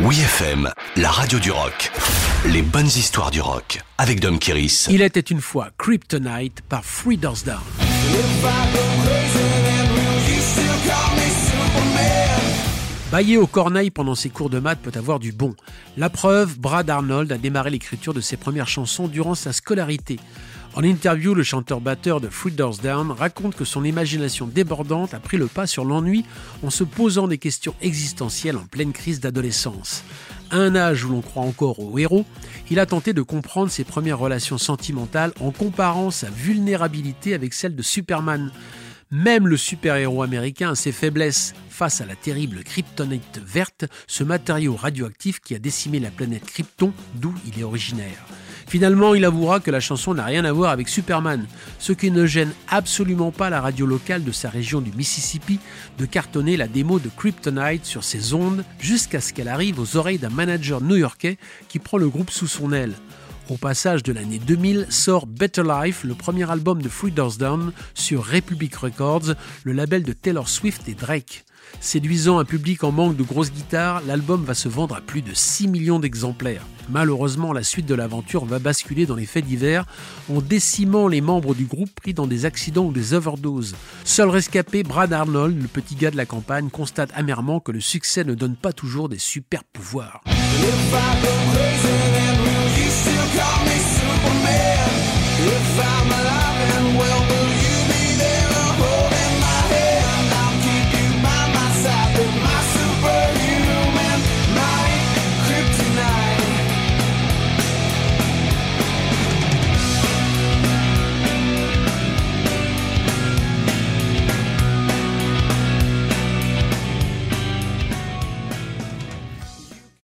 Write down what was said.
Oui FM, la radio du rock. Les bonnes histoires du rock avec Dom Kiris. Il était une fois Kryptonite par Free Doors Down. Bailler au corneille pendant ses cours de maths peut avoir du bon. La preuve, Brad Arnold a démarré l'écriture de ses premières chansons durant sa scolarité. En interview, le chanteur-batteur de Free Doors Down raconte que son imagination débordante a pris le pas sur l'ennui en se posant des questions existentielles en pleine crise d'adolescence. À un âge où l'on croit encore aux héros, il a tenté de comprendre ses premières relations sentimentales en comparant sa vulnérabilité avec celle de Superman. Même le super-héros américain a ses faiblesses face à la terrible kryptonite verte, ce matériau radioactif qui a décimé la planète Krypton, d'où il est originaire. Finalement, il avouera que la chanson n'a rien à voir avec Superman, ce qui ne gêne absolument pas la radio locale de sa région du Mississippi de cartonner la démo de Kryptonite sur ses ondes jusqu'à ce qu'elle arrive aux oreilles d'un manager new-yorkais qui prend le groupe sous son aile. Au passage de l'année 2000 sort Better Life, le premier album de Free Doors Down sur Republic Records, le label de Taylor Swift et Drake. Séduisant un public en manque de grosses guitares, l'album va se vendre à plus de 6 millions d'exemplaires. Malheureusement, la suite de l'aventure va basculer dans les faits divers en décimant les membres du groupe pris dans des accidents ou des overdoses. Seul rescapé, Brad Arnold, le petit gars de la campagne, constate amèrement que le succès ne donne pas toujours des super pouvoirs. call me